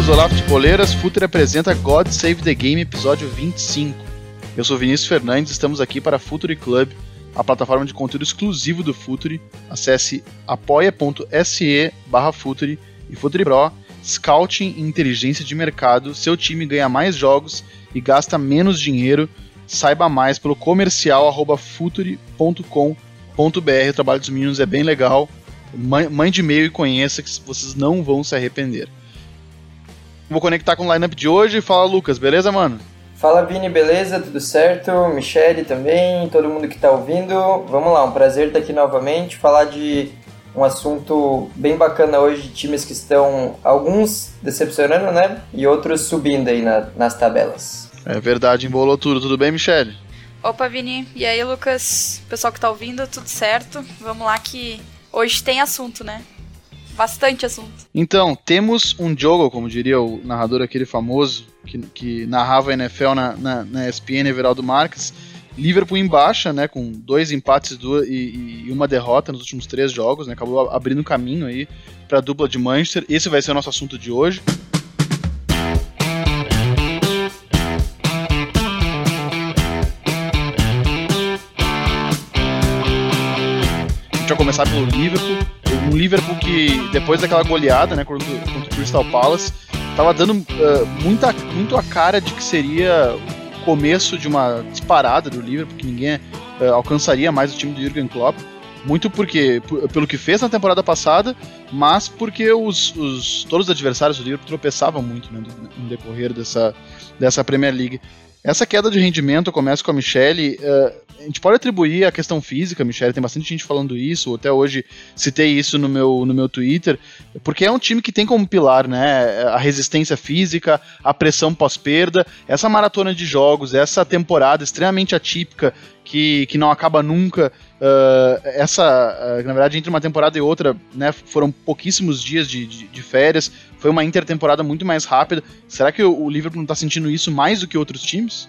Futeboleiros! Olá, futeboleiras! Futre apresenta God Save the Game, episódio 25. Eu sou Vinícius Fernandes, estamos aqui para a Futuri Club, a plataforma de conteúdo exclusivo do Futuri. Acesse apoia.se barra e Futuri Pro, Scouting e Inteligência de Mercado. Seu time ganha mais jogos e gasta menos dinheiro. Saiba mais pelo comercial arroba. O trabalho dos meninos é bem legal. Mande e-mail e conheça que vocês não vão se arrepender. Vou conectar com o lineup de hoje. Fala, Lucas, beleza, mano? Fala, Vini, beleza? Tudo certo? Michele também, todo mundo que está ouvindo. Vamos lá, um prazer estar aqui novamente, falar de um assunto bem bacana hoje de times que estão, alguns decepcionando, né? E outros subindo aí na, nas tabelas. É verdade, embolou tudo. Tudo bem, Michele? Opa, Vini. E aí, Lucas? Pessoal que está ouvindo, tudo certo? Vamos lá que hoje tem assunto, né? Bastante assunto. Então, temos um jogo, como diria o narrador aquele famoso, que, que narrava a NFL na, na, na ESPN, Everaldo Marques. Liverpool em baixa, né, com dois empates duas, e, e, uma derrota nos últimos três jogos, né, acabou abrindo caminho aí para a dupla de Manchester. Esse vai ser o nosso assunto de hoje. Gente vai começar pelo Liverpool um Liverpool que, depois daquela goleada né, contra, contra o Crystal Palace, estava dando uh, muita, muito a cara de que seria o começo de uma disparada do Liverpool, que ninguém uh, alcançaria mais o time do Jurgen Klopp. Muito porque pelo que fez na temporada passada, mas porque os, os todos os adversários do Liverpool tropeçavam muito né, no decorrer dessa, dessa Premier League. Essa queda de rendimento começa com a Michelle. Uh, a gente pode atribuir a questão física, Michelle, tem bastante gente falando isso, até hoje citei isso no meu, no meu Twitter, porque é um time que tem como pilar, né, a resistência física, a pressão pós-perda, essa maratona de jogos, essa temporada extremamente atípica que, que não acaba nunca, uh, essa, uh, na verdade, entre uma temporada e outra, né, foram pouquíssimos dias de, de, de férias, foi uma intertemporada muito mais rápida. Será que o, Liverpool não está sentindo isso mais do que outros times?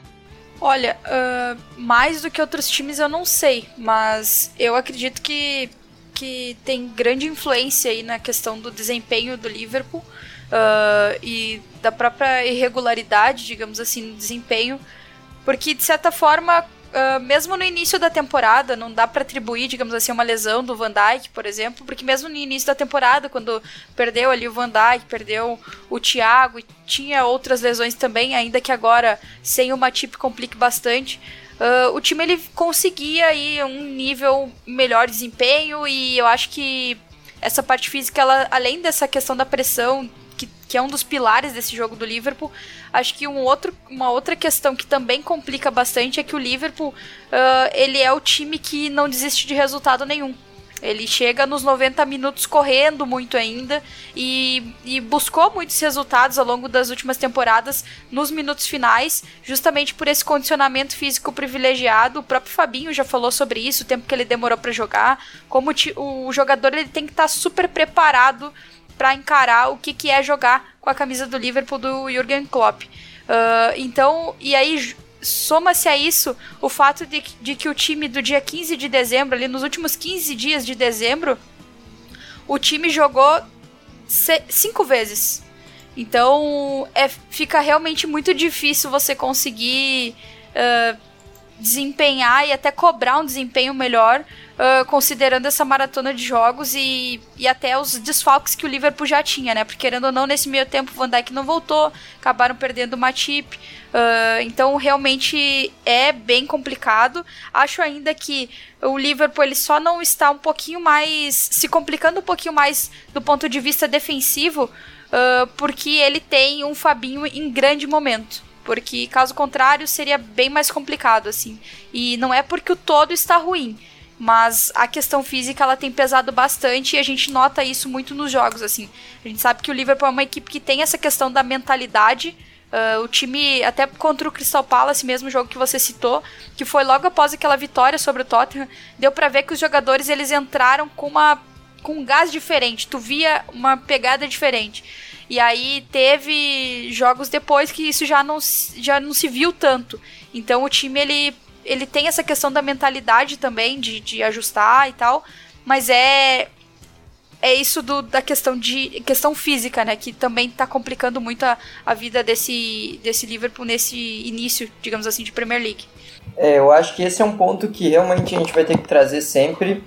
Olha, uh, mais do que outros times eu não sei, mas eu acredito que, que tem grande influência aí na questão do desempenho do Liverpool uh, e da própria irregularidade, digamos assim, no desempenho, porque de certa forma uh, mesmo no início da temporada, não dá para atribuir, digamos assim, uma lesão do Van Dijk, por exemplo, porque mesmo no início da temporada, quando perdeu ali o Van Dijk, perdeu o Thiago e tinha outras lesões também, ainda que agora sem o Matip complique bastante, uh, o time ele conseguia aí um nível melhor desempenho e eu acho que essa parte física, ela, além dessa questão da pressão que, é um dos pilares desse jogo do Liverpool. Acho que um outro, uma outra questão que também complica bastante é que o Liverpool uh, ele é o time que não desiste de resultado nenhum. Ele chega nos 90 minutos correndo muito ainda e, e, buscou muitos resultados ao longo das últimas temporadas nos minutos finais, justamente por esse condicionamento físico privilegiado. O próprio Fabinho já falou sobre isso, o tempo que ele demorou para jogar, como o, o jogador ele tem que estar tá super preparado para encarar o que, que é jogar com a camisa do Liverpool do Jurgen Klopp. Uh, então, e aí soma-se a isso o fato de, de que o time do dia 15 de dezembro, ali nos últimos 15 dias de dezembro, o time jogou cinco vezes. Então é, fica realmente muito difícil você conseguir uh, desempenhar e até cobrar um desempenho melhor uh, considerando essa maratona de jogos e, e até os desfalques que o Liverpool já tinha, né? Porque querendo ou não, nesse meio tempo o Van Dijk não voltou, acabaram perdendo o Matip. Uh, então realmente é bem complicado. Acho ainda que o Liverpool ele só não está um pouquinho mais se complicando um pouquinho mais do ponto de vista defensivo, uh, porque ele tem um Fabinho em grande momento. Porque caso contrário seria bem mais complicado assim. E não é porque o todo está ruim, mas a questão física ela tem pesado bastante e a gente nota isso muito nos jogos assim. A gente sabe que o Liverpool é uma equipe que tem essa questão da mentalidade. Uh, o time, até contra o Crystal Palace, mesmo jogo que você citou, que foi logo após aquela vitória sobre o Tottenham, deu para ver que os jogadores eles entraram com uma com um gás diferente. Tu via uma pegada diferente. E aí teve jogos depois que isso já não, já não se viu tanto. Então o time ele ele tem essa questão da mentalidade também, de, de ajustar e tal, mas é é isso do, da questão de questão física, né? Que também está complicando muito a, a vida desse, desse Liverpool nesse início, digamos assim, de Premier League. É, eu acho que esse é um ponto que realmente a gente vai ter que trazer sempre.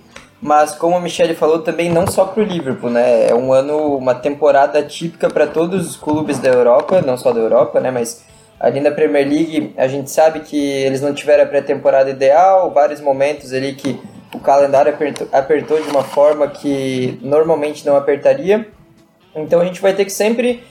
Mas como a Michelle falou, também não só para o Liverpool, né? É um ano, uma temporada típica para todos os clubes da Europa, não só da Europa, né? Mas ali na Premier League a gente sabe que eles não tiveram a pré-temporada ideal, vários momentos ali que o calendário apertou, apertou de uma forma que normalmente não apertaria. Então a gente vai ter que sempre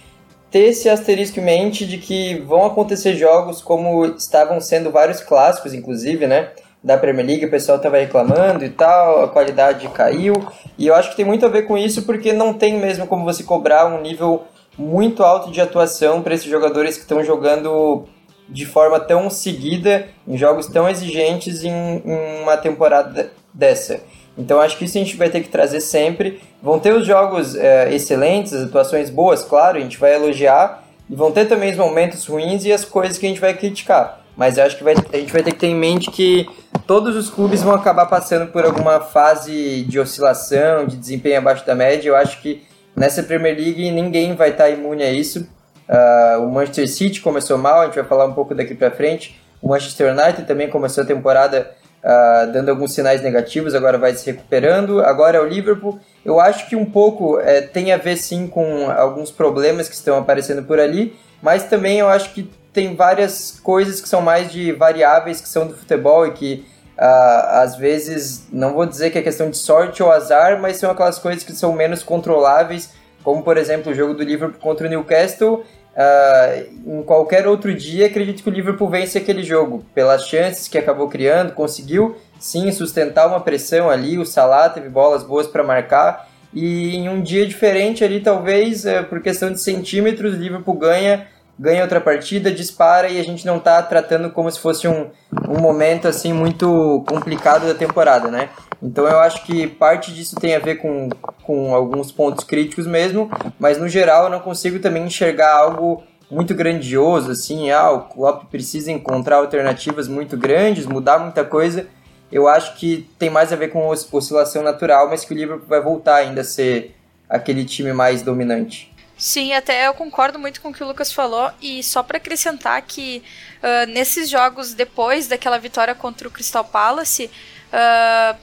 ter esse asterisco em mente de que vão acontecer jogos como estavam sendo vários clássicos, inclusive, né? Da Premier League, o pessoal estava reclamando e tal, a qualidade caiu. E eu acho que tem muito a ver com isso, porque não tem mesmo como você cobrar um nível muito alto de atuação para esses jogadores que estão jogando de forma tão seguida, em jogos tão exigentes em, em uma temporada dessa. Então acho que isso a gente vai ter que trazer sempre. Vão ter os jogos é, excelentes, as atuações boas, claro, a gente vai elogiar. E vão ter também os momentos ruins e as coisas que a gente vai criticar. Mas acho que vai, a gente vai ter que ter em mente que todos os clubes vão acabar passando por alguma fase de oscilação, de desempenho abaixo da média. Eu acho que nessa Premier League ninguém vai estar imune a isso. Uh, o Manchester City começou mal, a gente vai falar um pouco daqui para frente. O Manchester United também começou a temporada uh, dando alguns sinais negativos, agora vai se recuperando. Agora é o Liverpool. Eu acho que um pouco é, tem a ver sim com alguns problemas que estão aparecendo por ali, mas também eu acho que tem várias coisas que são mais de variáveis que são do futebol e que às vezes, não vou dizer que é questão de sorte ou azar, mas são aquelas coisas que são menos controláveis, como por exemplo o jogo do Liverpool contra o Newcastle Uh, em qualquer outro dia, acredito que o Liverpool vence aquele jogo, pelas chances que acabou criando, conseguiu sim sustentar uma pressão ali. O Salah teve bolas boas para marcar, e em um dia diferente ali, talvez uh, por questão de centímetros, o Liverpool ganha, ganha outra partida, dispara e a gente não está tratando como se fosse um, um momento assim muito complicado da temporada, né? Então eu acho que parte disso tem a ver com, com alguns pontos críticos mesmo, mas no geral eu não consigo também enxergar algo muito grandioso, assim, ah, o Klopp precisa encontrar alternativas muito grandes, mudar muita coisa. Eu acho que tem mais a ver com oscilação natural, mas que o Liverpool vai voltar ainda a ser aquele time mais dominante. Sim, até eu concordo muito com o que o Lucas falou e só para acrescentar que uh, nesses jogos depois daquela vitória contra o Crystal Palace, uh,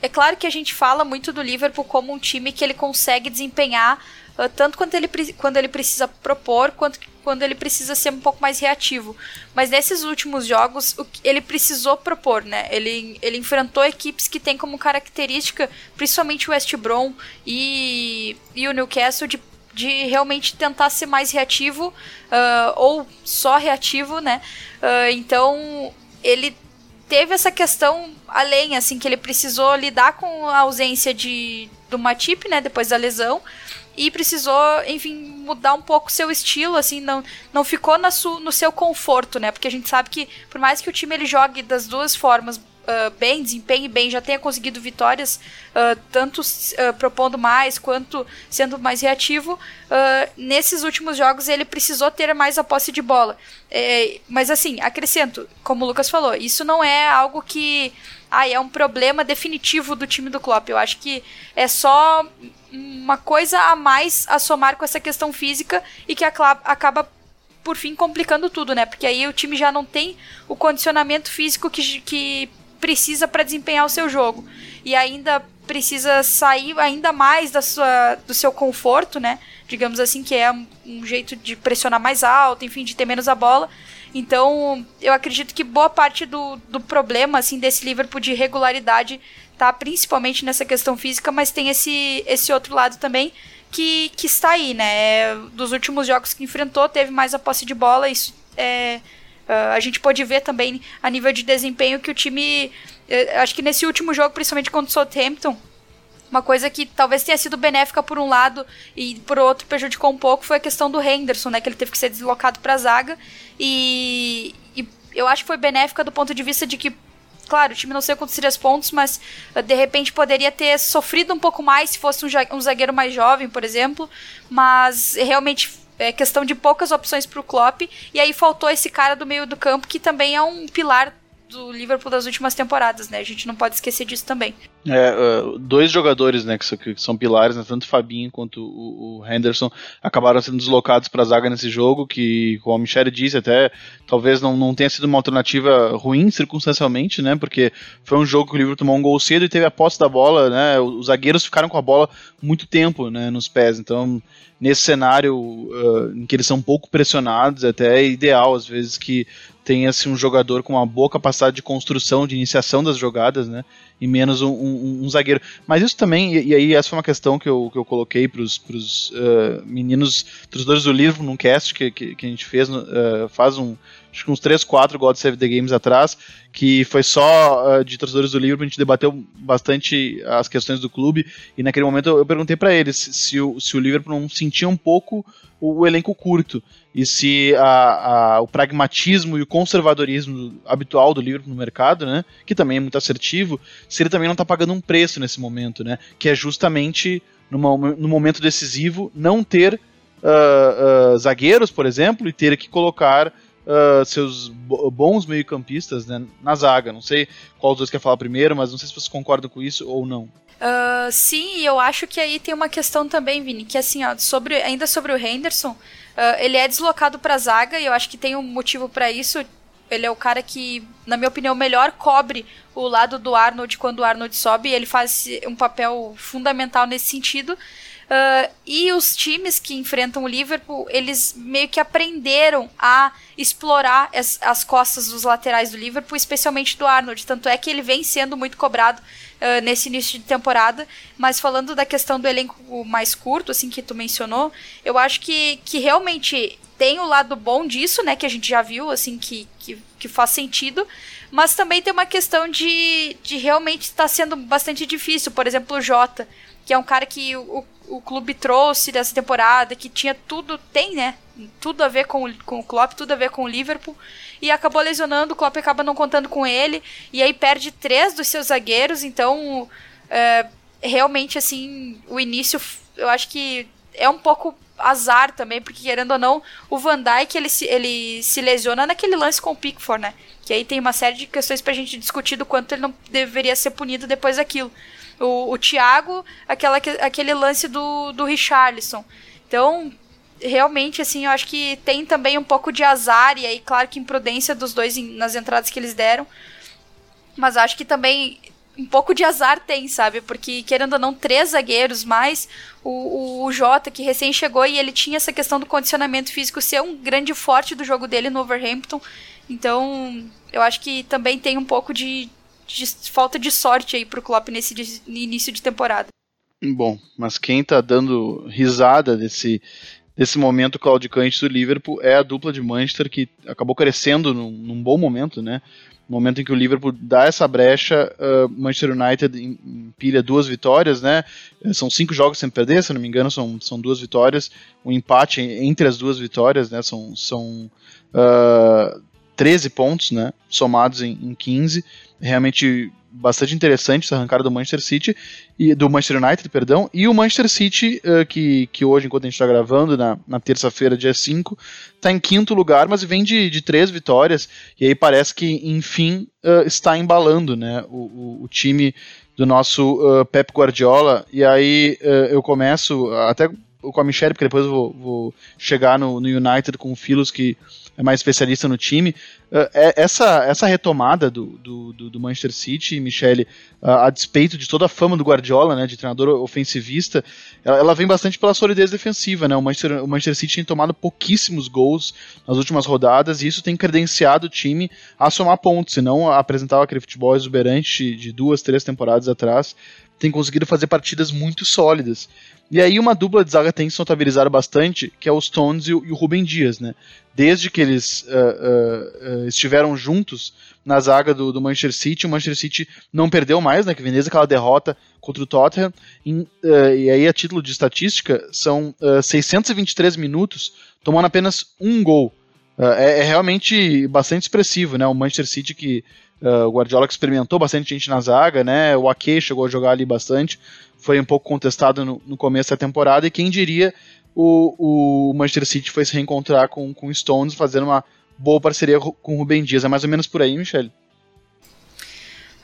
é claro que a gente fala muito do Liverpool como um time que ele consegue desempenhar uh, tanto quando ele, quando ele precisa propor, quanto quando ele precisa ser um pouco mais reativo. Mas nesses últimos jogos, ele precisou propor, né? Ele, ele enfrentou equipes que têm como característica, principalmente o West Brom e, e o Newcastle, de, de realmente tentar ser mais reativo, uh, ou só reativo, né? Uh, então, ele teve essa questão além, assim, que ele precisou lidar com a ausência de do Matip, né, depois da lesão, e precisou, enfim, mudar um pouco seu estilo, assim, não, não ficou na su, no seu conforto, né, porque a gente sabe que por mais que o time ele jogue das duas formas uh, bem, desempenhe bem, já tenha conseguido vitórias, uh, tanto uh, propondo mais quanto sendo mais reativo, nesses últimos jogos ele precisou ter mais a posse de bola. É, mas assim, acrescento, como o Lucas falou, isso não é algo que ah, é um problema definitivo do time do Klopp. Eu acho que é só uma coisa a mais a somar com essa questão física e que acaba por fim complicando tudo, né? Porque aí o time já não tem o condicionamento físico que, que precisa para desempenhar o seu jogo. E ainda precisa sair ainda mais da sua, do seu conforto, né? Digamos assim, que é um jeito de pressionar mais alto, enfim, de ter menos a bola. Então, eu acredito que boa parte do, do problema, assim, desse Liverpool de regularidade tá principalmente nessa questão física, mas tem esse, esse outro lado também que, que está aí, né? Dos últimos jogos que enfrentou, teve mais a posse de bola, isso é Uh, a gente pode ver também a nível de desempenho que o time. Uh, acho que nesse último jogo, principalmente contra o Southampton, uma coisa que talvez tenha sido benéfica por um lado e por outro prejudicou um pouco foi a questão do Henderson, né? Que ele teve que ser deslocado para a zaga. E, e, eu acho que foi benéfica do ponto de vista de que, claro, o time não sei quantos seriam pontos, mas uh, de repente poderia ter sofrido um pouco mais se fosse um zagueiro mais jovem, por exemplo. Mas realmente é questão de poucas opções para o Klopp, e aí faltou esse cara do meio do campo que também é um pilar do Liverpool das últimas temporadas, né? A gente não pode esquecer disso também. É, uh, dois jogadores, né, que são, que são pilares, né, tanto o Fabinho quanto o, o Henderson, acabaram sendo deslocados para a zaga nesse jogo, que, como a Michelle disse, até talvez não, não tenha sido uma alternativa ruim circunstancialmente, né, porque foi um jogo que o Liverpool tomou um gol cedo e teve a posse da bola, né, os zagueiros ficaram com a bola muito tempo, né, nos pés, então nesse cenário uh, em que eles são pouco pressionados, até é ideal às vezes que tenha assim, um jogador com uma boa capacidade de construção, de iniciação das jogadas, né? E menos um, um, um zagueiro. Mas isso também, e, e, aí essa foi uma questão que eu, que eu coloquei para os uh, meninos torcedores do livro num cast que, que, que a gente fez uh, faz um, acho que uns 3, 4 God Save the Games atrás, que foi só uh, de torcedores do livro, a gente debateu bastante as questões do clube, e naquele momento eu, eu perguntei para eles se o, se o Liverpool não sentia um pouco o, o elenco curto, e se a, a, o pragmatismo e o conservadorismo habitual do Liverpool no mercado, né, que também é muito assertivo, se ele também não está pagando um preço nesse momento, né, que é justamente numa, no momento decisivo não ter uh, uh, zagueiros, por exemplo, e ter que colocar uh, seus bons meio-campistas né, na zaga. Não sei qual dos dois quer falar primeiro, mas não sei se vocês concordam com isso ou não. Uh, sim, eu acho que aí tem uma questão também, Vini, que assim, ó, sobre, ainda sobre o Henderson, uh, ele é deslocado para a zaga e eu acho que tem um motivo para isso. Ele é o cara que, na minha opinião, melhor cobre o lado do Arnold quando o Arnold sobe. Ele faz um papel fundamental nesse sentido. Uh, e os times que enfrentam o Liverpool, eles meio que aprenderam a explorar as, as costas dos laterais do Liverpool, especialmente do Arnold. Tanto é que ele vem sendo muito cobrado uh, nesse início de temporada. Mas falando da questão do elenco mais curto, assim, que tu mencionou, eu acho que, que realmente tem o lado bom disso, né? Que a gente já viu, assim, que, que, que faz sentido. Mas também tem uma questão de, de realmente estar tá sendo bastante difícil. Por exemplo, o Jota, que é um cara que o, o clube trouxe dessa temporada, que tinha tudo, tem, né? Tudo a ver com, com o Klopp, tudo a ver com o Liverpool. E acabou lesionando, o Klopp acaba não contando com ele. E aí perde três dos seus zagueiros. Então, é, realmente, assim, o início, eu acho que é um pouco azar também, porque querendo ou não, o Van Dijk ele se, ele se lesiona naquele lance com o Pickford, né? Que aí tem uma série de questões pra gente discutir do quanto ele não deveria ser punido depois daquilo. O, o Thiago, aquela, aquele lance do, do Richarlison. Então, realmente, assim, eu acho que tem também um pouco de azar, e aí, claro que imprudência dos dois em, nas entradas que eles deram. Mas acho que também um pouco de azar tem, sabe? Porque, querendo ou não, três zagueiros, mais o, o, o, Jota, que recém chegou e ele tinha essa questão do condicionamento físico ser um grande forte do jogo dele no Overhampton. Então, eu acho que também tem um pouco de, de falta de sorte aí pro Klopp nesse de, início de temporada. Bom, mas quem tá dando risada desse, desse momento claudicante do Liverpool é a dupla de Manchester que acabou crescendo num, num bom momento, né? No momento em que o Liverpool dá essa brecha, uh, Manchester United empilha duas vitórias, né? São cinco jogos sem perder, se não me engano, são, são duas vitórias. O um empate entre as duas vitórias, né? São, são uh, 13 pontos, né? Somados em, em 15 realmente bastante interessante essa arrancada do Manchester City e do Manchester United, perdão, e o Manchester City, uh, que, que hoje, enquanto a gente está gravando, na, na terça-feira, dia 5, está em quinto lugar, mas vem de, de três vitórias, e aí parece que, enfim, uh, está embalando né, o, o, o, time do nosso uh, Pep Guardiola, e aí eu começo até com a Michelle, porque depois eu vou, vou chegar no, no United com o Filos, que é mais especialista no time. Uh, essa, essa retomada do, do, do Manchester City, Michele, uh, a despeito de toda a fama do Guardiola, né, de treinador ofensivista, ela, vem bastante pela solidez defensiva. Né? O, Manchester, o Manchester City tem tomado pouquíssimos gols nas últimas rodadas e isso tem credenciado o time a somar pontos, se não apresentava aquele futebol exuberante de duas, três temporadas atrás tem conseguido fazer partidas muito sólidas. E aí uma dupla de zaga tem se notabilizado bastante, que é o Stones e o, e o Rubem Dias, né? Desde que eles uh, uh, uh, estiveram juntos na zaga do, do, Manchester City, o Manchester City não perdeu mais, né? Que desde aquela derrota contra o Tottenham. Em, e aí, a título de estatística, são 623 minutos, tomando apenas um gol. É, é, realmente bastante expressivo, né? O Manchester City que Uh, o Guardiola experimentou bastante gente na zaga, né? O Ake chegou a jogar ali bastante, foi um pouco contestado no, no começo da temporada, e quem diria o, o Manchester City foi se reencontrar com, com o Stones, fazendo uma boa parceria com o Rubem Dias. É mais ou menos por aí, Michele?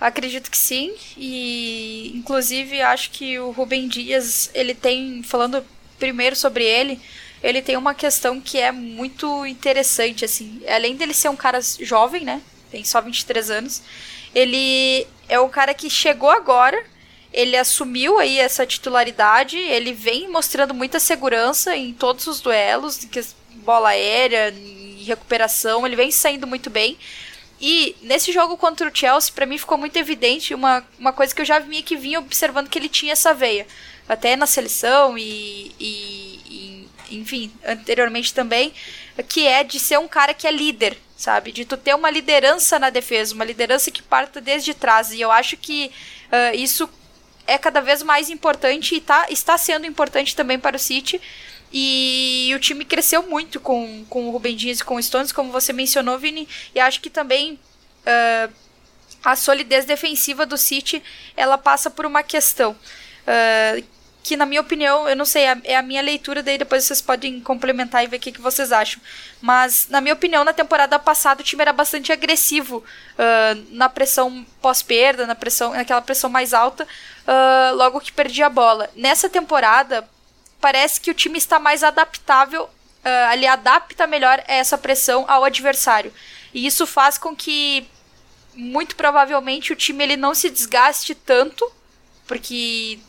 Acredito que sim, e inclusive acho que o Rubem Dias, ele tem, falando primeiro sobre ele, ele tem uma questão que é muito interessante, assim, além dele ser um cara jovem, né, tem só 23 anos, ele é um cara que chegou agora, ele assumiu aí essa titularidade, ele vem mostrando muita segurança em todos os duelos, bola aérea, em recuperação, ele vem saindo muito bem, e nesse jogo contra o Chelsea, para mim ficou muito evidente uma, uma coisa que eu já vinha que vinha observando que ele tinha essa veia. Até na seleção e, e, e, enfim, anteriormente também, que é de ser um cara que é líder, sabe? De tu ter uma liderança na defesa, uma liderança que parta desde trás. E eu acho que uh, isso é cada vez mais importante e tá, está sendo importante também para o City. E o time cresceu muito com, com o Rubem Dias e com o Stones, como você mencionou, Vini. E acho que também uh, a solidez defensiva do City ela passa por uma questão. Uh, que na minha opinião, eu não sei, é, é a minha leitura, daí depois vocês podem complementar e ver o que, que vocês acham. Mas, na minha opinião, na temporada passada o time era bastante agressivo uh, na pressão pós-perda, na pressão, naquela pressão mais alta, uh, logo que perdia a bola. Nessa temporada, parece que o time está mais adaptável, uh, ele adapta melhor essa pressão ao adversário. E isso faz com que, muito provavelmente, o time ele não se desgaste tanto, porque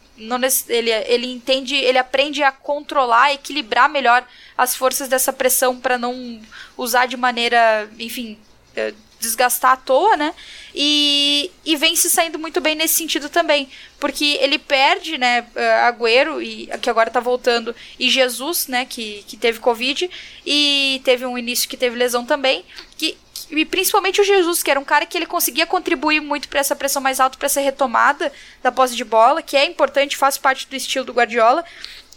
ele, ele entende, ele aprende a controlar, equilibrar melhor as forças dessa pressão para não usar de maneira, enfim, eh, desgastar à toa, né? E, e vem se saindo muito bem nesse sentido também. Porque ele perde, né, eh, Agüero, e, que agora tá voltando, e Jesus, né, que, que teve Covid, e teve um início que teve lesão também. Que, e principalmente o Jesus, que era um cara que ele conseguia contribuir muito para essa pressão mais alta, para essa retomada da posse de bola, que é importante, faz parte do estilo do Guardiola.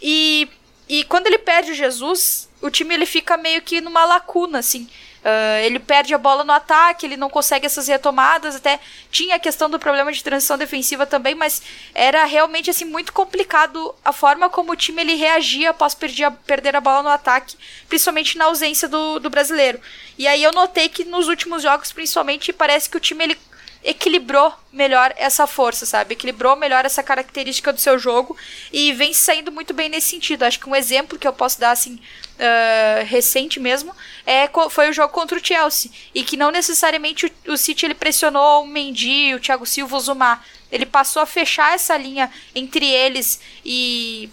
E, e quando ele perde o Jesus, o time ele fica meio que numa lacuna, assim. Uh, ele perde a bola no ataque, ele não consegue essas retomadas, até tinha a questão do problema de transição defensiva também, mas era realmente assim muito complicado a forma como o time ele reagia após perder a, perder a bola no ataque, principalmente na ausência do, do brasileiro. E aí eu notei que nos últimos jogos, principalmente, parece que o time ele equilibrou melhor essa força, sabe? Equilibrou melhor essa característica do seu jogo e vem saindo muito bem nesse sentido. Acho que um exemplo que eu posso dar, assim, uh, recente mesmo, é, foi o jogo contra o Chelsea. E que não necessariamente o, o City ele pressionou o Mendy, o Thiago Silva, o Zuma. Ele passou a fechar essa linha entre eles e,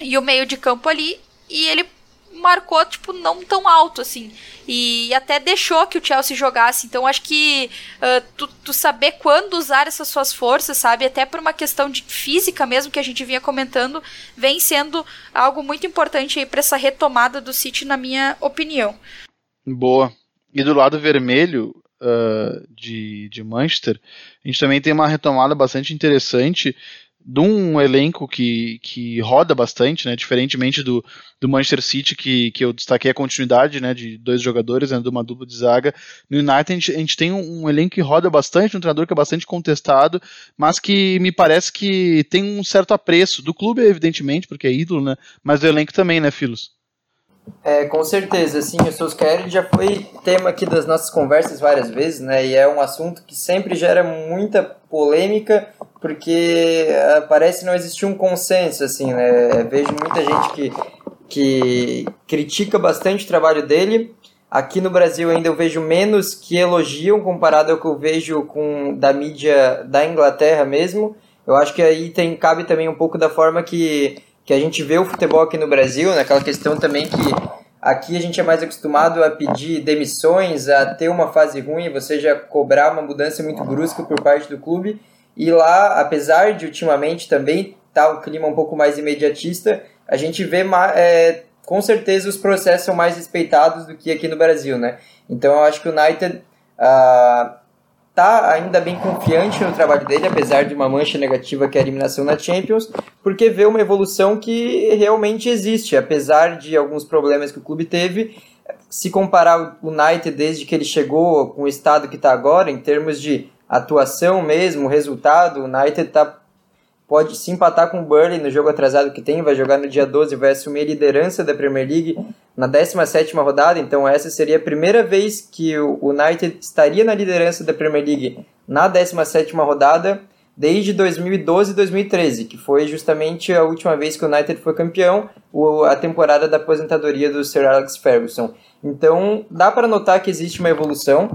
e o meio de campo ali. E ele marcou, tipo, não tão alto, assim. E até deixou que o Chelsea jogasse. Então, acho que uh, tu, tu, saber quando usar essas suas forças, sabe? Até por uma questão de física mesmo, que a gente vinha comentando, vem sendo algo muito importante aí para essa retomada do City, na minha opinião. Boa. E do lado vermelho, Uh, de, de Manchester, a gente também tem uma retomada bastante interessante de um elenco que, que roda bastante, né? Diferentemente do, do Manchester City, que, que eu destaquei a continuidade né, de dois jogadores, né, de uma dupla de zaga. No United a gente, a gente tem um, um, elenco que roda bastante, um treinador que é bastante contestado, mas que me parece que tem um certo apreço do clube, evidentemente, porque é ídolo, né? Mas do elenco também, né, Filos? É, com certeza, sim, o Solskjaer já foi tema aqui das nossas conversas várias vezes, né, e é um assunto que sempre gera muita polêmica, porque uh, parece não existir um consenso, assim, né, vejo muita gente que, que critica bastante o trabalho dele, aqui no Brasil ainda eu vejo menos que elogiam comparado ao que eu vejo com da mídia da Inglaterra mesmo, eu acho que aí tem, cabe também um pouco da forma que que a gente vê o futebol aqui no Brasil, naquela questão também que aqui a gente é mais acostumado a pedir demissões, a ter uma fase ruim, você já cobrar uma mudança muito brusca por parte do clube. E lá, apesar de ultimamente também estar tá um clima um pouco mais imediatista, a gente vê é, com certeza os processos são mais respeitados do que aqui no Brasil, né? Então eu acho que o United uh, tá ainda bem confiante no trabalho dele, apesar de uma mancha negativa que é a eliminação na Champions, porque vê uma evolução que realmente existe, apesar de alguns problemas que o clube teve. Se comparar o United desde que ele chegou com o estado que está agora, em termos de atuação mesmo, resultado, o United está pode se empatar com o Burnley no jogo atrasado que tem, vai jogar no dia 12 vai assumir a liderança da Premier League na 17ª rodada, então essa seria a primeira vez que o United estaria na liderança da Premier League na 17ª rodada desde 2012 e 2013, que foi justamente a última vez que o United foi campeão, a temporada da aposentadoria do Sir Alex Ferguson. Então, dá para notar que existe uma evolução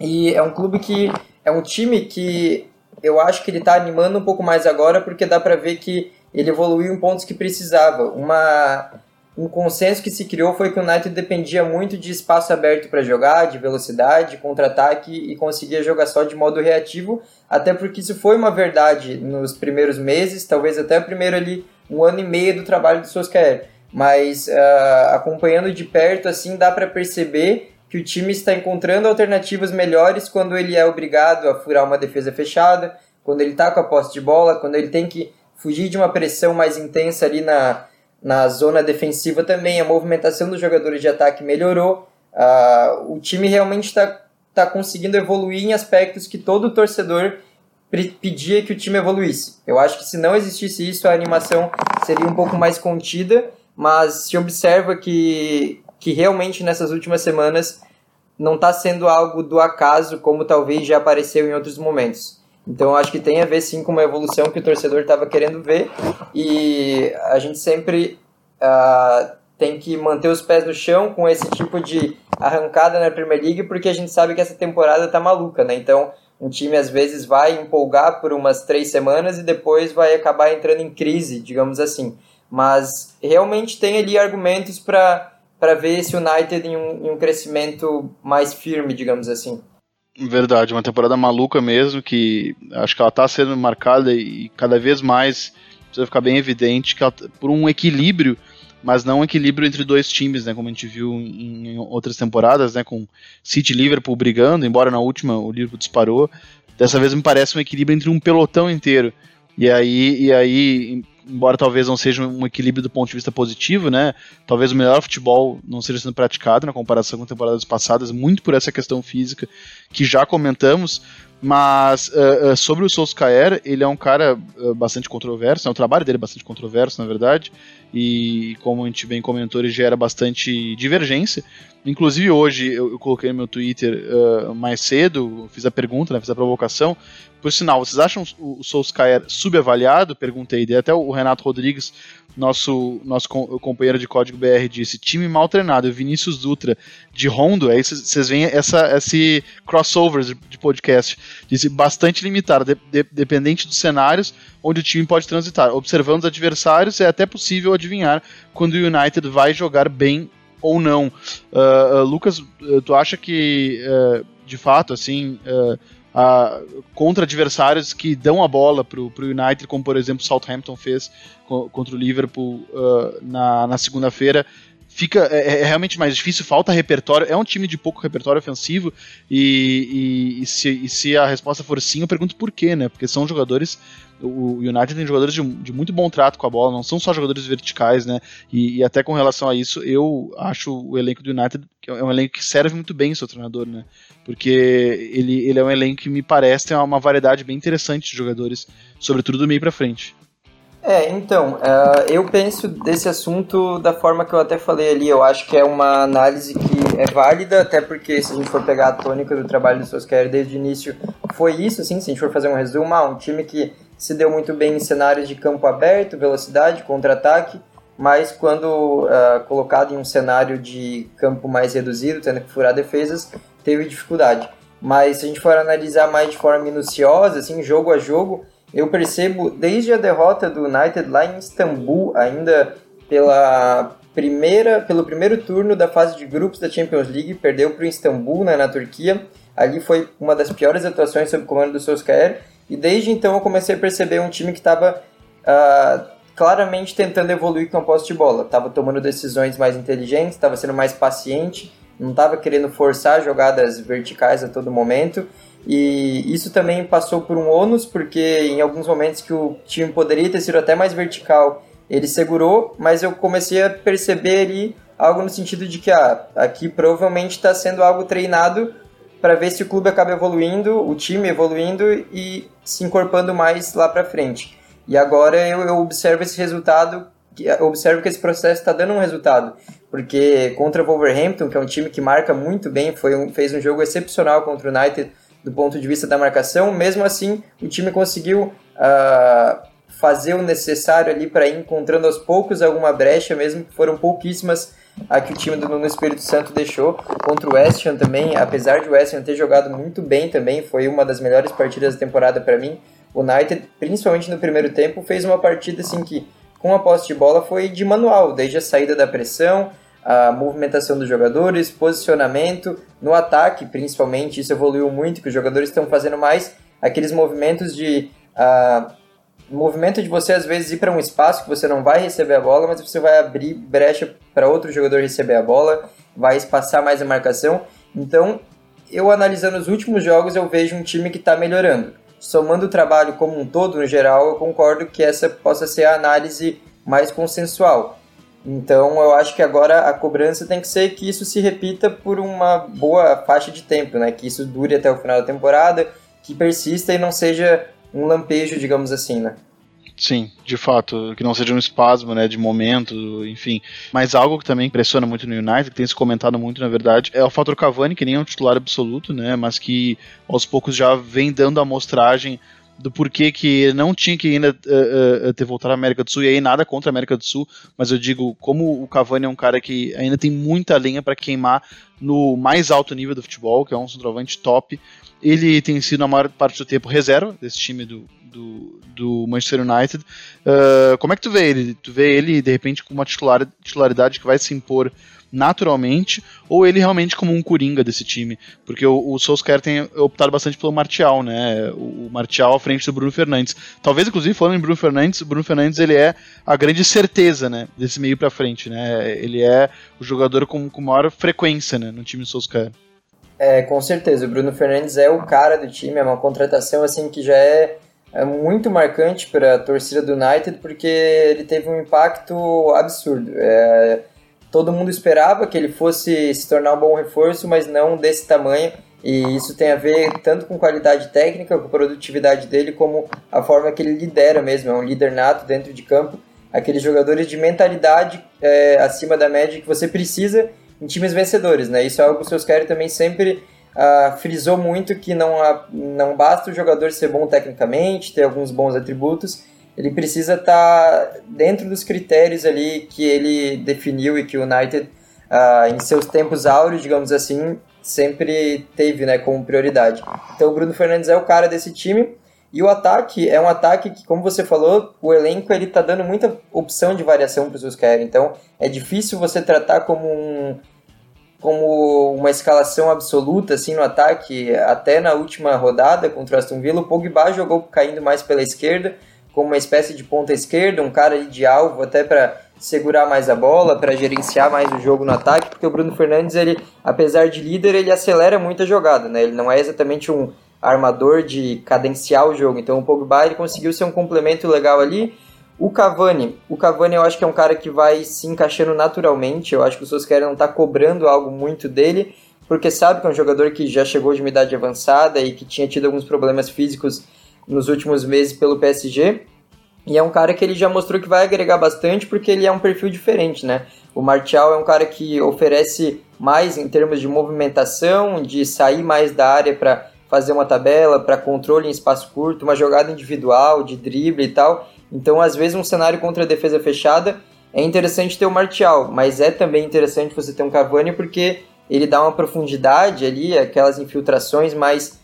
e é um clube que é um time que eu acho que ele está animando um pouco mais agora porque dá para ver que ele evoluiu em pontos que precisava. Uma um consenso que se criou foi que o United dependia muito de espaço aberto para jogar, de velocidade, contra-ataque e conseguia jogar só de modo reativo, até porque isso foi uma verdade nos primeiros meses, talvez até o primeiro ali um ano e meio do trabalho do Solskjaer. Mas uh, acompanhando de perto, assim, dá para perceber que o time está encontrando alternativas melhores quando ele é obrigado a furar uma defesa fechada, quando ele está com a posse de bola, quando ele tem que fugir de uma pressão mais intensa ali na, na zona defensiva também, a movimentação dos jogadores de ataque melhorou. Uh, o time realmente está tá conseguindo evoluir em aspectos que todo torcedor pedia que o time evoluísse. Eu acho que se não existisse isso, a animação seria um pouco mais contida, mas se observa que, que realmente nessas últimas semanas não está sendo algo do acaso, como talvez já apareceu em outros momentos. Então acho que tem a ver sim com uma evolução que o torcedor estava querendo ver e a gente sempre uh, tem que manter os pés no chão com esse tipo de arrancada na Premier League porque a gente sabe que essa temporada tá maluca, né? Então um time às vezes vai empolgar por umas três semanas e depois vai acabar entrando em crise, digamos assim. Mas realmente tem ali argumentos para para ver esse United em um, em um crescimento mais firme, digamos assim. Verdade, uma temporada maluca mesmo, que acho que ela está sendo marcada e cada vez mais precisa ficar bem evidente que ela, por um equilíbrio, mas não um equilíbrio entre dois times, né, como a gente viu em, em outras temporadas, né, com City e Liverpool brigando, embora na última o Liverpool disparou. Dessa vez me parece um equilíbrio entre um pelotão inteiro. E aí, e aí embora talvez não seja um equilíbrio do ponto de vista positivo, né? Talvez o melhor futebol não seja sendo praticado na comparação com temporadas passadas, muito por essa questão física que já comentamos. Mas uh, uh, sobre o Solskjaer, ele é um cara uh, bastante controverso, né? o trabalho dele é bastante controverso, na verdade, e como a gente bem comentou, ele gera bastante divergência. Inclusive hoje eu, eu coloquei no meu Twitter mais cedo, fiz a pergunta, né, fiz a provocação, por sinal, vocês acham o Solskjaer subavaliado? Perguntei. E até o Renato Rodrigues, nosso, nosso companheiro de código BR, disse: time mal treinado. O Vinícius Dutra de Rondo, aí vocês veem essa, esse crossover de podcast. Disse bastante limitado, de, de, dependente dos cenários onde o time pode transitar. Observando os adversários, é até possível adivinhar quando o United vai jogar bem ou não. Uh, uh, Lucas, tu acha que, uh, de fato, assim uh, contra adversários que dão a bola para o United, como por exemplo Southampton fez contra o Liverpool uh, na, na segunda-feira. Fica é, é, realmente mais difícil, falta repertório. É um time de pouco repertório ofensivo e, e, e, se, e se a resposta for sim, eu pergunto por quê, né? Porque são jogadores o United tem jogadores de, de, muito bom trato com a bola, não são só jogadores verticais, né? E, até com relação a isso, eu acho o elenco do United é um elenco que serve muito bem seu treinador, né? Porque ele, ele é um elenco que me parece ter uma variedade bem interessante de jogadores, sobretudo do meio para frente. É, então, uh, eu penso desse assunto da forma que eu até falei ali. Eu acho que é uma análise que é válida, até porque se a gente for pegar a tônica do trabalho do Solskjaer desde o início, foi isso, assim, se a gente for fazer um resumo, ah, um time que se deu muito bem em cenários de campo aberto, velocidade, contra-ataque, mas quando uh, colocado em um cenário de campo mais reduzido, tendo que furar defesas, teve dificuldade. Mas se a gente for analisar mais de forma minuciosa, assim, jogo a jogo, eu percebo desde a derrota do United lá em Istambul, ainda pela primeira, pelo primeiro turno da fase de grupos da Champions League, perdeu para o Istambul, né, na Turquia. Ali foi uma das piores atuações sob o comando do Solskjaer e desde então eu comecei a perceber um time que estava uh, ah, claramente tentando evoluir com a posse de bola. Estava tomando decisões mais inteligentes, estava sendo mais paciente, não estava querendo forçar jogadas verticais a todo momento. E isso também passou por um ônus, porque em alguns momentos que o time poderia ter sido até mais vertical, ele segurou, mas eu comecei a perceber ali algo no sentido de que ah, aqui provavelmente está sendo algo treinado para ver se o clube acaba evoluindo, o time evoluindo e se encorpando mais lá para frente. E agora eu, eu, observo esse resultado, observo que esse processo está dando um resultado, porque contra o Wolverhampton, que é um time que marca muito bem, foi um, fez um jogo excepcional contra o United do ponto de vista da marcação. Mesmo assim, o time conseguiu uh, fazer o necessário ali para ir encontrando aos poucos alguma brecha, mesmo que foram pouquíssimas a que o time do Nuno Espírito Santo deixou contra o West Ham também, apesar de o West Ham ter jogado muito bem também, foi uma das melhores partidas da temporada para mim. O United, principalmente no primeiro tempo, fez uma partida assim que com a posse de bola foi de manual, desde a saída da pressão, a movimentação dos jogadores, posicionamento no ataque, principalmente isso evoluiu muito, que os jogadores estão fazendo mais aqueles movimentos de uh, movimento de você às vezes ir para um espaço que você não vai receber a bola, mas você vai abrir brecha para outro jogador receber a bola, vai espaçar mais a marcação. Então, eu analisando os últimos jogos, eu vejo um time que está melhorando. Somando o trabalho como um todo, no geral, eu concordo que essa possa ser a análise mais consensual. Então, eu acho que agora a cobrança tem que ser que isso se repita por uma boa faixa de tempo, né? Que isso dure até o final da temporada, que persista e não seja um lampejo, digamos assim, né? Sim, de fato, que não seja um espasmo, né, de momento, enfim. Mas algo que também impressiona muito no United, que tem se comentado muito, na verdade, é o fator Cavani, que nem é um titular absoluto, né, mas que aos poucos já vem dando a amostragem do porquê que não tinha que ainda uh, uh, ter voltado à América do Sul, e aí nada contra a América do Sul, mas eu digo, como o Cavani é um cara que ainda tem muita lenha para queimar no mais alto nível do futebol, que é um centroavante top, ele tem sido na maior parte do tempo reserva desse time do, do, do Manchester United. Uh, como é que tu vê ele? Tu vê ele de repente com uma titular, titularidade que vai se impor naturalmente, ou ele realmente como um coringa desse time? Porque o, o Solskjaer tem optado bastante pelo Martial, né? O, Martial à frente do Bruno Fernandes. Talvez, inclusive, falando em Bruno Fernandes, o Bruno Fernandes ele é a grande certeza, né? Desse meio para frente, né? Ele é o jogador com, com maior frequência, né? No time do Solskjaer. É, com certeza. O Bruno Fernandes é o cara do time, é uma contratação assim que já é, é muito marcante para a torcida do United, porque ele teve um impacto absurdo. É, todo mundo esperava que ele fosse se tornar um bom reforço, mas não desse tamanho. E isso tem a ver tanto com qualidade técnica, com produtividade dele, como a forma que ele lidera mesmo. É um líder nato dentro de campo. Aqueles jogadores de mentalidade é, acima da média que você precisa em times vencedores, né? Isso é algo que o Solskjaer também sempre uh, frisou muito que não, não basta o jogador ser bom tecnicamente, ter alguns bons atributos, ele precisa estar tá dentro dos critérios ali que ele definiu e que o United, uh, em seus tempos áureos, digamos assim, sempre teve né, como prioridade. Então o Bruno Fernandes é o cara desse time. E o ataque é um ataque que, como você falou, o elenco ele tá dando muita opção de variação para os seus querem. Então é difícil você tratar como um como uma escalação absoluta assim no ataque. Até na última rodada contra o Aston Villa, o Pogba jogou caindo mais pela esquerda, como uma espécie de ponta esquerda, um cara de alvo até para segurar mais a bola, para gerenciar mais o jogo no ataque, porque o Bruno Fernandes, ele, apesar de líder, ele acelera muito a jogada, né? Ele não é exatamente um armador de cadenciar o jogo. Então o Pogba ele conseguiu ser um complemento legal ali o Cavani, o Cavani eu acho que é um cara que vai se encaixando naturalmente. Eu acho que o Solskjaer não está cobrando algo muito dele, porque sabe que é um jogador que já chegou de uma idade avançada e que tinha tido alguns problemas físicos nos últimos meses pelo PSG. E é um cara que ele já mostrou que vai agregar bastante porque ele é um perfil diferente, né? O Martial é um cara que oferece mais em termos de movimentação, de sair mais da área para fazer uma tabela, para controle em espaço curto, uma jogada individual, de drible e tal. Então, às vezes, um cenário contra a defesa fechada é interessante ter o Martial, mas é também interessante você ter um Cavani porque ele dá uma profundidade ali, aquelas infiltrações mais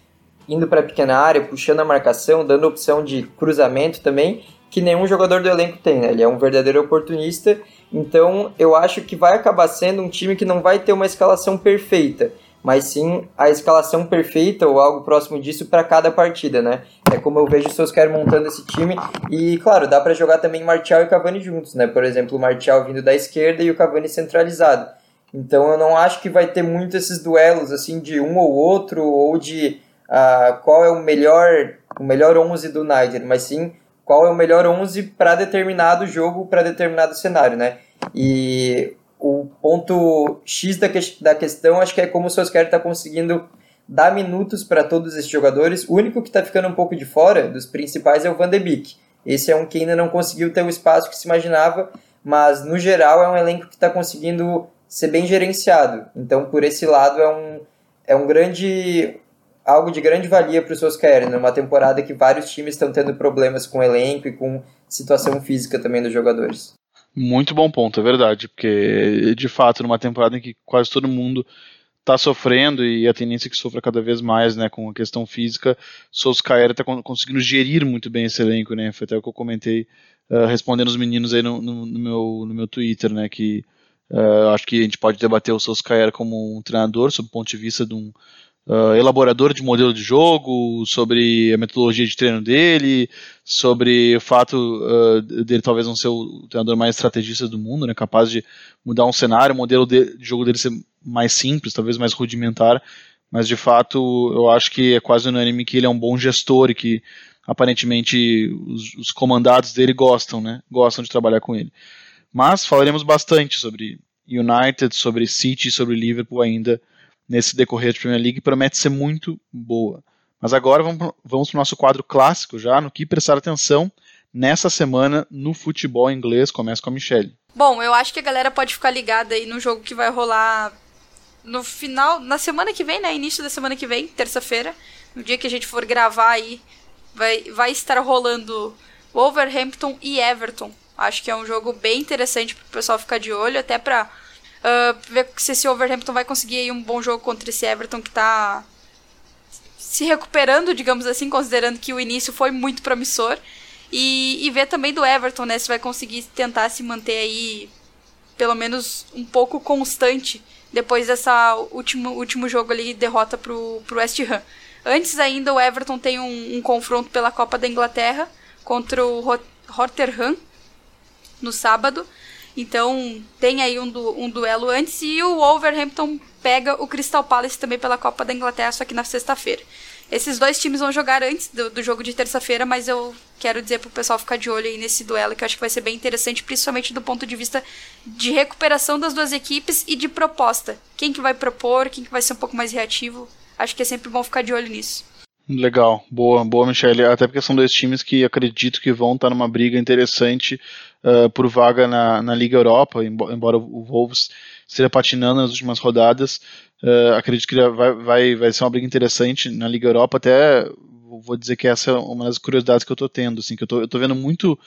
indo para a pequena área, puxando a marcação, dando opção de cruzamento também, que nenhum jogador do elenco tem, né? Ele é um verdadeiro oportunista, então eu acho que vai acabar sendo um time que não vai ter uma escalação perfeita, mas sim a escalação perfeita ou algo próximo disso para cada partida, né? É como eu vejo o Solskjaer montando esse time e, claro, dá para jogar também Martial e Cavani juntos, né? Por exemplo, o Martial vindo da esquerda e o Cavani centralizado. Então eu não acho que vai ter muito esses duelos assim de um ou outro ou de uh, qual é o melhor o melhor 11 do United, mas sim qual é o melhor 11 para determinado jogo, para determinado cenário, né? E o ponto X da, que, da questão acho que é como o Solskjaer está conseguindo dar minutos para todos esses jogadores. O único que está ficando um pouco de fora dos principais é o Van de Beek. Esse é um que ainda não conseguiu ter o espaço que se imaginava, mas no geral é um elenco que está conseguindo ser bem gerenciado. Então, por esse lado, é um, é um grande algo de grande valia para o Solskjaer, numa temporada que vários times estão tendo problemas com elenco e com situação física também dos jogadores. Muito bom ponto, é verdade, porque de fato numa temporada em que quase todo mundo está sofrendo e a tendência é que sofra cada vez mais, né, com a questão física, Solskjaer está conseguindo gerir muito bem esse elenco, né, foi até o que eu comentei uh, respondendo os meninos aí no, no, no, meu, no meu Twitter, né, que uh, acho que a gente pode debater o Solskjaer como um treinador, sob o ponto de vista de um uh, elaborador de modelo de jogo, sobre a metodologia de treino dele, sobre o fato uh, dele talvez não ser o treinador mais estrategista do mundo, né, capaz de mudar um cenário, o modelo de, de jogo dele ser mais simples, talvez mais rudimentar, mas de fato eu acho que é quase unânime que ele é um bom gestor e que aparentemente os, os comandados dele gostam, né, gostam de trabalhar com ele. Mas falaremos bastante sobre United, sobre City, sobre Liverpool ainda nesse decorrer de Premier League promete ser muito boa. Mas agora vamos, para o nosso quadro clássico já, no que prestar atenção nessa semana no futebol inglês. Começa com a Michelle. Bom, eu acho que a galera pode ficar ligada aí no jogo que vai rolar no final, na semana que vem, né? Início da semana que vem, terça-feira. No dia que a gente for gravar aí, vai, vai estar rolando Wolverhampton e Everton. Acho que é um jogo bem interessante para o pessoal ficar de olho, até para Uh, ver se esse Overhampton vai conseguir um bom jogo contra esse Everton que está se recuperando, digamos assim, considerando que o início foi muito promissor. E, e ver também do Everton, né? Se vai conseguir tentar se manter aí, pelo menos um pouco constante, depois dessa último, último jogo ali, derrota pro, pro West Ham. Antes ainda, o Everton tem um, um confronto pela Copa da Inglaterra contra o Rotherham no sábado. Então tem aí um, du um duelo antes e o Wolverhampton pega o Crystal Palace também pela Copa da Inglaterra, só que na sexta-feira. Esses dois times vão jogar antes do, do jogo de terça-feira, mas eu quero dizer pro pessoal ficar de olho aí nesse duelo, que eu acho que vai ser bem interessante, principalmente do ponto de vista de recuperação das duas equipes e de proposta. Quem que vai propor, quem que vai ser um pouco mais reativo. Acho que é sempre bom ficar de olho nisso. Legal, boa, boa, Michele. Até porque são dois times que acredito que vão estar numa briga interessante uh, por vaga na, na Liga Europa, embora o Wolves esteja patinando nas últimas rodadas. Uh, acredito que vai, vai, vai ser uma briga interessante na Liga Europa. Até vou dizer que essa é uma das curiosidades que eu estou tendo, assim, que eu tô vendo muito,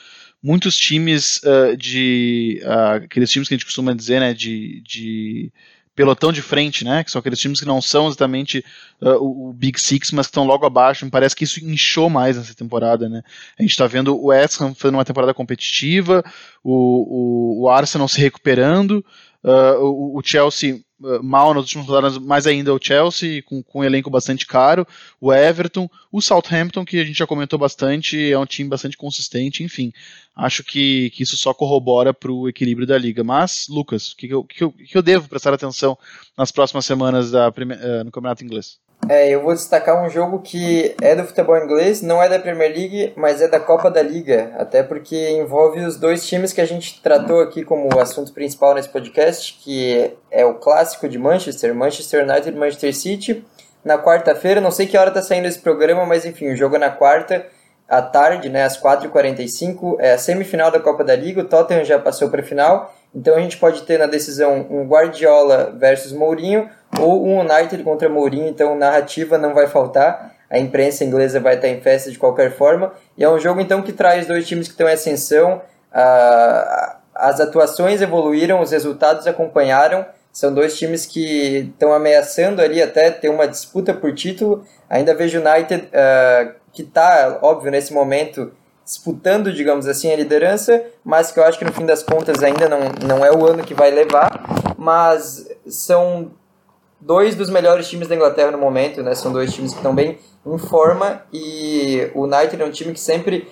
muitos times uh, de. aqueles times que a gente costuma dizer, né, de. de pelotão de frente, né? Que são aqueles times que não são exatamente uh, o, o, Big Six, mas que estão logo abaixo. Me parece que isso inchou mais nessa temporada, né? A gente está vendo o West Ham fazendo uma temporada competitiva, o, o, o Arsenal se recuperando, uh, o, o Chelsea mal nas últimas rodadas, mais ainda o Chelsea, com, com um elenco bastante caro, o Everton, o Southampton, que a gente já comentou bastante, é um time bastante consistente, enfim. Acho que, que isso só corrobora para o equilíbrio da liga. Mas, Lucas, o que, que, eu, que, eu, devo prestar atenção nas próximas semanas da, uh, no Campeonato Inglês? É, eu vou destacar um jogo que é do futebol inglês, não é da Premier League, mas é da Copa da Liga, até porque envolve os dois times que a gente tratou aqui como assunto principal nesse podcast, que é o clássico de Manchester, Manchester United e Manchester City, na quarta-feira, não sei que hora está saindo esse programa, mas enfim, o jogo é na quarta, à tarde, né, às 4h45, é a semifinal da Copa da Liga, o Tottenham já passou para a final, então a gente pode ter na decisão um Guardiola versus Mourinho, ou um United contra Mourinho, então narrativa não vai faltar. A imprensa inglesa vai estar em festa de qualquer forma. E é um jogo então que traz dois times que estão em ascensão. as atuações evoluíram, os resultados acompanharam. São dois times que estão ameaçando ali até ter uma disputa por título. Ainda vejo o United uh, que está, óbvio, nesse momento disputando, digamos assim, a liderança, mas que eu acho que no fim das contas ainda não, não é o ano que vai levar. Mas são dois dos melhores times da Inglaterra no momento, né? São dois times que estão bem em forma e o United é um time que sempre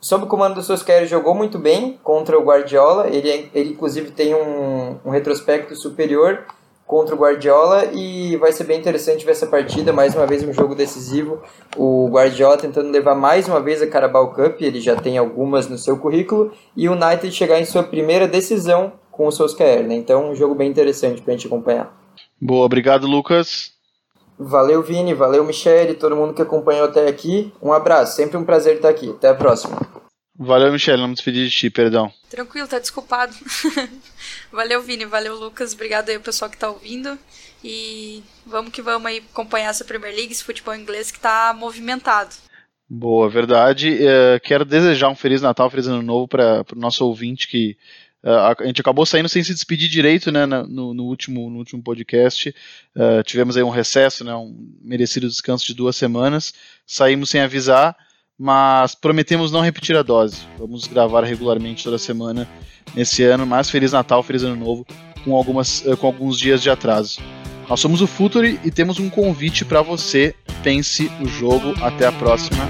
sob o comando do Solskjaer jogou muito bem contra o Guardiola. Ele, é, ele inclusive tem um, um retrospecto superior contra o Guardiola e vai ser bem interessante ver essa partida, mais uma vez um jogo decisivo. O Guardiola tentando levar mais uma vez a Carabao Cup, ele já tem algumas no seu currículo, e o United chegar em sua primeira decisão com o Solskjaer, né? Então um jogo bem interessante para a gente acompanhar. Boa, obrigado, Lucas. Valeu, Vini, valeu, Michele, todo mundo que acompanhou até aqui. Um abraço, sempre um prazer estar aqui. Até a próxima. Valeu, Michelle, não me despedi de ti, perdão. Tranquilo, tá desculpado. valeu, Vini, valeu, Lucas, obrigado aí ao pessoal que tá ouvindo. E vamos que vamos aí acompanhar essa Premier League, esse futebol inglês que tá movimentado. Boa, verdade. Uh, quero desejar um Feliz Natal, Feliz Ano Novo para o nosso ouvinte que Uh, a gente acabou saindo sem se despedir direito né, no, no último, no último podcast. Uh, tivemos aí um recesso, né, um merecido descanso de duas semanas. Saímos sem avisar, mas prometemos não repetir a dose. Vamos gravar regularmente toda semana nesse ano. Mas Feliz Natal, Feliz Ano Novo, com, algumas, uh, com alguns dias de atraso. Nós somos o Futuri e temos um convite para você. Pense o jogo. Até a próxima.